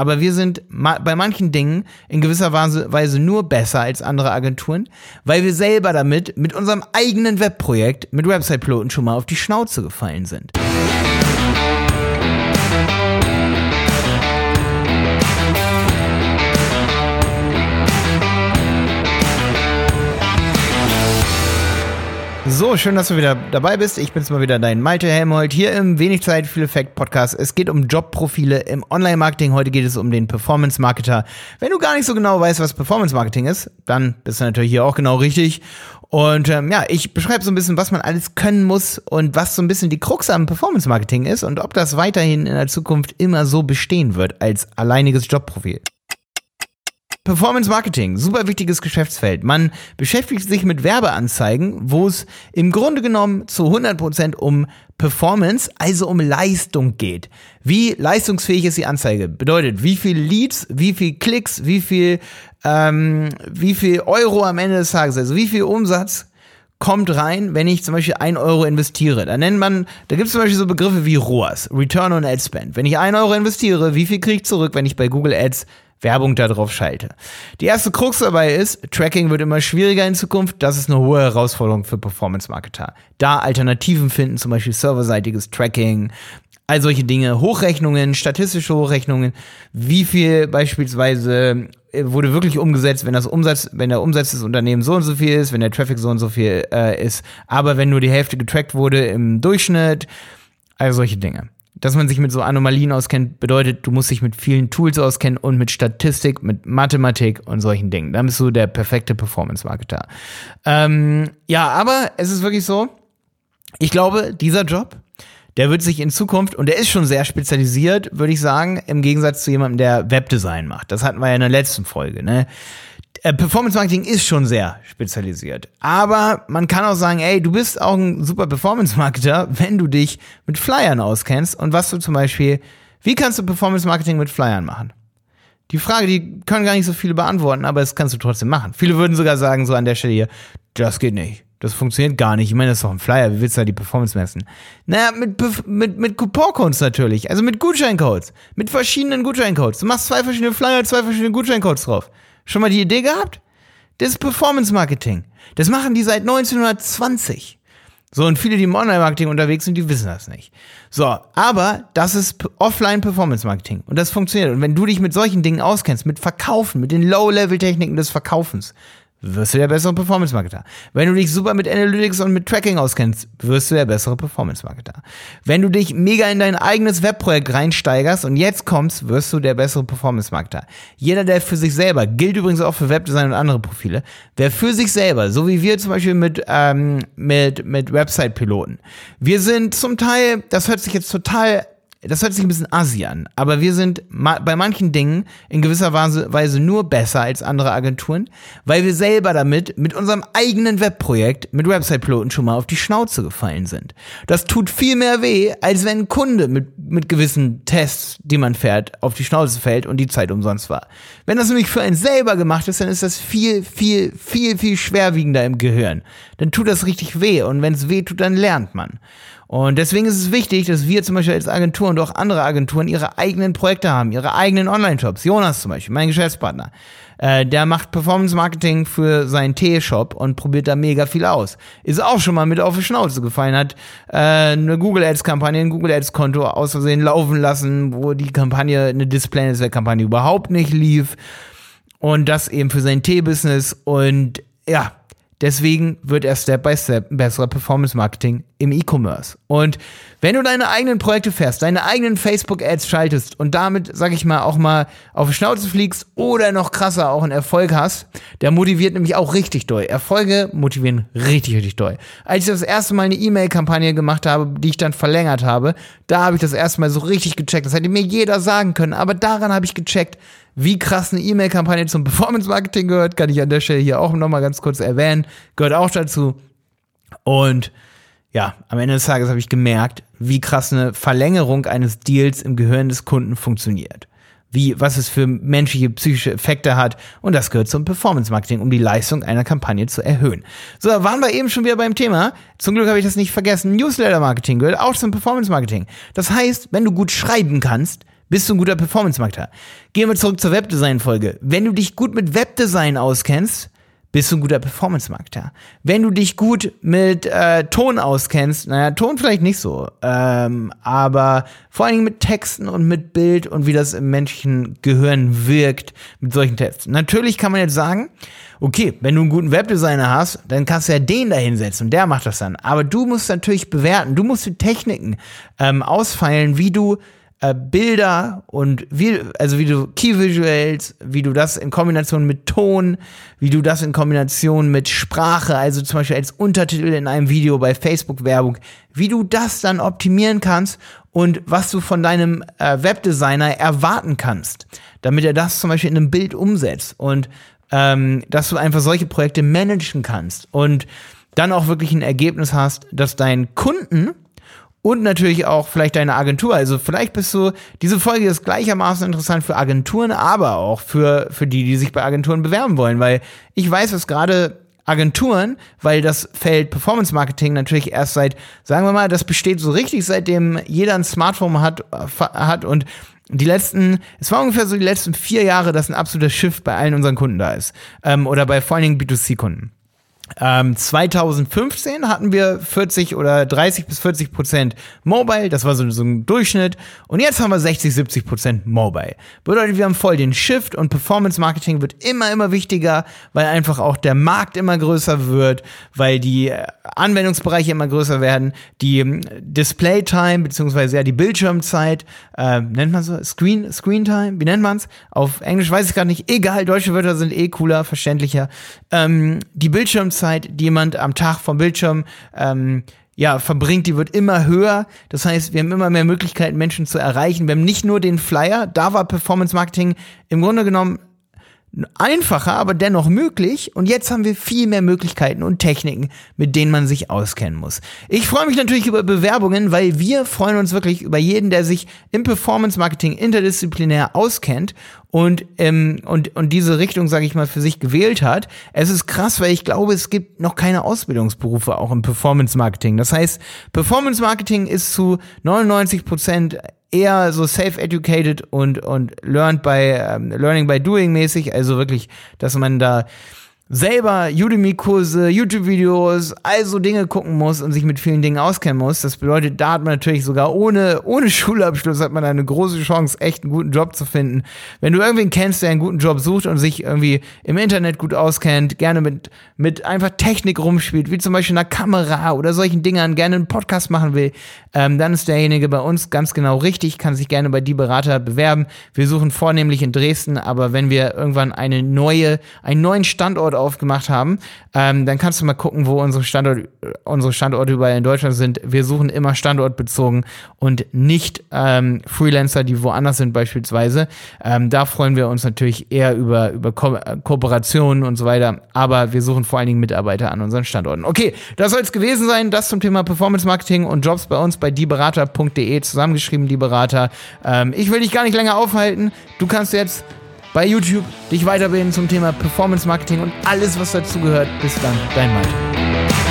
Aber wir sind ma bei manchen Dingen in gewisser Weise nur besser als andere Agenturen, weil wir selber damit mit unserem eigenen Webprojekt mit Website-Piloten schon mal auf die Schnauze gefallen sind. So, schön, dass du wieder dabei bist. Ich bin's mal wieder, dein Malte Helmholt, hier im Wenig Zeit, viel Effekt Podcast. Es geht um Jobprofile im Online-Marketing. Heute geht es um den Performance-Marketer. Wenn du gar nicht so genau weißt, was Performance-Marketing ist, dann bist du natürlich hier auch genau richtig. Und ähm, ja, ich beschreibe so ein bisschen, was man alles können muss und was so ein bisschen die Krux am Performance-Marketing ist und ob das weiterhin in der Zukunft immer so bestehen wird als alleiniges Jobprofil. Performance Marketing, super wichtiges Geschäftsfeld. Man beschäftigt sich mit Werbeanzeigen, wo es im Grunde genommen zu 100% um Performance, also um Leistung geht. Wie leistungsfähig ist die Anzeige? Bedeutet, wie viel Leads, wie viel Klicks, wie viel, ähm, wie viel Euro am Ende des Tages, also wie viel Umsatz kommt rein, wenn ich zum Beispiel ein Euro investiere. Da nennt man, da gibt es zum Beispiel so Begriffe wie ROAS, Return on Ad Spend. Wenn ich ein Euro investiere, wie viel kriege ich zurück, wenn ich bei Google Ads Werbung darauf schalte. Die erste Krux dabei ist, Tracking wird immer schwieriger in Zukunft. Das ist eine hohe Herausforderung für Performance-Marketer. Da Alternativen finden, zum Beispiel serverseitiges Tracking, all solche Dinge, Hochrechnungen, statistische Hochrechnungen, wie viel beispielsweise äh, wurde wirklich umgesetzt, wenn das Umsatz, wenn der Umsatz des Unternehmens so und so viel ist, wenn der Traffic so und so viel äh, ist, aber wenn nur die Hälfte getrackt wurde im Durchschnitt, all solche Dinge dass man sich mit so Anomalien auskennt, bedeutet, du musst dich mit vielen Tools auskennen und mit Statistik, mit Mathematik und solchen Dingen. Dann bist du der perfekte Performance-Marketer. Ähm, ja, aber es ist wirklich so, ich glaube, dieser Job, der wird sich in Zukunft, und der ist schon sehr spezialisiert, würde ich sagen, im Gegensatz zu jemandem, der Webdesign macht. Das hatten wir ja in der letzten Folge, ne? Äh, Performance Marketing ist schon sehr spezialisiert. Aber man kann auch sagen, ey, du bist auch ein super Performance Marketer, wenn du dich mit Flyern auskennst und was du zum Beispiel, wie kannst du Performance Marketing mit Flyern machen? Die Frage, die können gar nicht so viele beantworten, aber das kannst du trotzdem machen. Viele würden sogar sagen, so an der Stelle hier, das geht nicht. Das funktioniert gar nicht. Ich meine, das ist doch ein Flyer. Wie willst du da die Performance messen? Naja, mit, mit, mit Couponcodes natürlich. Also mit Gutscheincodes. Mit verschiedenen Gutscheincodes. Du machst zwei verschiedene Flyer, zwei verschiedene Gutscheincodes drauf. Schon mal die Idee gehabt? Das ist Performance Marketing. Das machen die seit 1920. So, und viele, die im Online-Marketing unterwegs sind, die wissen das nicht. So, aber das ist Offline-Performance-Marketing. Und das funktioniert. Und wenn du dich mit solchen Dingen auskennst, mit Verkaufen, mit den Low-Level-Techniken des Verkaufens, wirst du der bessere Performance-Marketer. Wenn du dich super mit Analytics und mit Tracking auskennst, wirst du der bessere Performance-Marketer. Wenn du dich mega in dein eigenes Webprojekt reinsteigerst und jetzt kommst, wirst du der bessere Performance-Marketer. Jeder, der für sich selber, gilt übrigens auch für Webdesign und andere Profile, der für sich selber, so wie wir zum Beispiel mit, ähm, mit, mit Website-Piloten, wir sind zum Teil, das hört sich jetzt total das hört sich ein bisschen assi an, aber wir sind ma bei manchen Dingen in gewisser Weise nur besser als andere Agenturen, weil wir selber damit mit unserem eigenen Webprojekt mit Website-Piloten schon mal auf die Schnauze gefallen sind. Das tut viel mehr weh, als wenn ein Kunde mit, mit gewissen Tests, die man fährt, auf die Schnauze fällt und die Zeit umsonst war. Wenn das nämlich für einen selber gemacht ist, dann ist das viel, viel, viel, viel schwerwiegender im Gehirn. Dann tut das richtig weh und wenn es weh tut, dann lernt man. Und deswegen ist es wichtig, dass wir zum Beispiel als Agentur und auch andere Agenturen ihre eigenen Projekte haben, ihre eigenen Online-Shops. Jonas zum Beispiel, mein Geschäftspartner, äh, der macht Performance-Marketing für seinen Tee-Shop und probiert da mega viel aus. Ist auch schon mal mit auf die Schnauze gefallen, hat äh, eine Google Ads-Kampagne, ein Google Ads-Konto aus Versehen laufen lassen, wo die Kampagne, eine Display-Netzwerk-Kampagne überhaupt nicht lief. Und das eben für sein Tee-Business. Und ja, Deswegen wird er Step by Step besserer Performance Marketing im E-Commerce. Und wenn du deine eigenen Projekte fährst, deine eigenen Facebook-Ads schaltest und damit, sag ich mal, auch mal auf die Schnauze fliegst oder noch krasser auch einen Erfolg hast, der motiviert nämlich auch richtig doll. Erfolge motivieren richtig, richtig doll. Als ich das erste Mal eine E-Mail-Kampagne gemacht habe, die ich dann verlängert habe, da habe ich das erste Mal so richtig gecheckt. Das hätte mir jeder sagen können, aber daran habe ich gecheckt, wie krass eine E-Mail-Kampagne zum Performance-Marketing gehört, kann ich an der Stelle hier auch nochmal ganz kurz erwähnen. Gehört auch dazu. Und ja, am Ende des Tages habe ich gemerkt, wie krass eine Verlängerung eines Deals im Gehirn des Kunden funktioniert. Wie, was es für menschliche psychische Effekte hat. Und das gehört zum Performance Marketing, um die Leistung einer Kampagne zu erhöhen. So, da waren wir eben schon wieder beim Thema. Zum Glück habe ich das nicht vergessen. Newsletter Marketing gehört auch zum Performance Marketing. Das heißt, wenn du gut schreiben kannst, bist du ein guter Performance-Marketer. Gehen wir zurück zur Webdesign-Folge. Wenn du dich gut mit Webdesign auskennst, bist du ein guter Performance-Marketer. Wenn du dich gut mit äh, Ton auskennst, naja, Ton vielleicht nicht so, ähm, aber vor allen Dingen mit Texten und mit Bild und wie das im menschlichen Gehirn wirkt mit solchen Tests. Natürlich kann man jetzt sagen, okay, wenn du einen guten Webdesigner hast, dann kannst du ja den da hinsetzen und der macht das dann. Aber du musst natürlich bewerten, du musst die Techniken ähm, ausfeilen, wie du äh, Bilder und wie, also wie du Key Visuals, wie du das in Kombination mit Ton, wie du das in Kombination mit Sprache, also zum Beispiel als Untertitel in einem Video bei Facebook Werbung, wie du das dann optimieren kannst und was du von deinem äh, Webdesigner erwarten kannst, damit er das zum Beispiel in einem Bild umsetzt und ähm, dass du einfach solche Projekte managen kannst und dann auch wirklich ein Ergebnis hast, dass dein Kunden und natürlich auch vielleicht deine Agentur. Also vielleicht bist du, diese Folge ist gleichermaßen interessant für Agenturen, aber auch für, für die, die sich bei Agenturen bewerben wollen, weil ich weiß, dass gerade Agenturen, weil das Feld Performance Marketing natürlich erst seit, sagen wir mal, das besteht so richtig, seitdem jeder ein Smartphone hat, hat und die letzten, es war ungefähr so die letzten vier Jahre, dass ein absoluter Shift bei allen unseren Kunden da ist. Ähm, oder bei vor allen Dingen B2C-Kunden. Ähm, 2015 hatten wir 40 oder 30 bis 40 Prozent Mobile, das war so, so, ein Durchschnitt. Und jetzt haben wir 60, 70 Prozent Mobile. Bedeutet, wir haben voll den Shift und Performance Marketing wird immer, immer wichtiger, weil einfach auch der Markt immer größer wird, weil die äh, Anwendungsbereiche immer größer werden, die ähm, Display Time beziehungsweise ja die Bildschirmzeit, äh, nennt man so Screen Screen Time, wie nennt man's? Auf Englisch weiß ich gar nicht. Egal, deutsche Wörter sind eh cooler, verständlicher. Ähm, die Bildschirmzeit Lebenszeit, die jemand am Tag vom Bildschirm ähm, ja, verbringt, die wird immer höher. Das heißt, wir haben immer mehr Möglichkeiten, Menschen zu erreichen. Wir haben nicht nur den Flyer, da war Performance Marketing im Grunde genommen einfacher, aber dennoch möglich. Und jetzt haben wir viel mehr Möglichkeiten und Techniken, mit denen man sich auskennen muss. Ich freue mich natürlich über Bewerbungen, weil wir freuen uns wirklich über jeden, der sich im Performance Marketing interdisziplinär auskennt und, ähm, und, und diese Richtung, sage ich mal, für sich gewählt hat. Es ist krass, weil ich glaube, es gibt noch keine Ausbildungsberufe auch im Performance Marketing. Das heißt, Performance Marketing ist zu 99 Prozent eher so self-educated und, und learned by, ähm, learning by doing mäßig, also wirklich, dass man da selber Udemy-Kurse, YouTube-Videos, also Dinge gucken muss und sich mit vielen Dingen auskennen muss. Das bedeutet, da hat man natürlich sogar ohne, ohne Schulabschluss hat man eine große Chance, echt einen guten Job zu finden. Wenn du irgendwen kennst, der einen guten Job sucht und sich irgendwie im Internet gut auskennt, gerne mit, mit einfach Technik rumspielt, wie zum Beispiel einer Kamera oder solchen Dingern, gerne einen Podcast machen will, ähm, dann ist derjenige bei uns ganz genau richtig, kann sich gerne bei die Berater bewerben. Wir suchen vornehmlich in Dresden, aber wenn wir irgendwann eine neue, einen neuen Standort aufgemacht haben, ähm, dann kannst du mal gucken, wo unsere, Standort, unsere Standorte überall in Deutschland sind. Wir suchen immer standortbezogen und nicht ähm, Freelancer, die woanders sind beispielsweise. Ähm, da freuen wir uns natürlich eher über, über Ko Kooperationen und so weiter, aber wir suchen vor allen Dingen Mitarbeiter an unseren Standorten. Okay, das soll es gewesen sein. Das zum Thema Performance Marketing und Jobs bei uns bei dieberater.de zusammengeschrieben, die Berater. Ähm, ich will dich gar nicht länger aufhalten. Du kannst jetzt bei YouTube dich weiterbilden zum Thema Performance Marketing und alles, was dazugehört. Bis dann, dein Malte.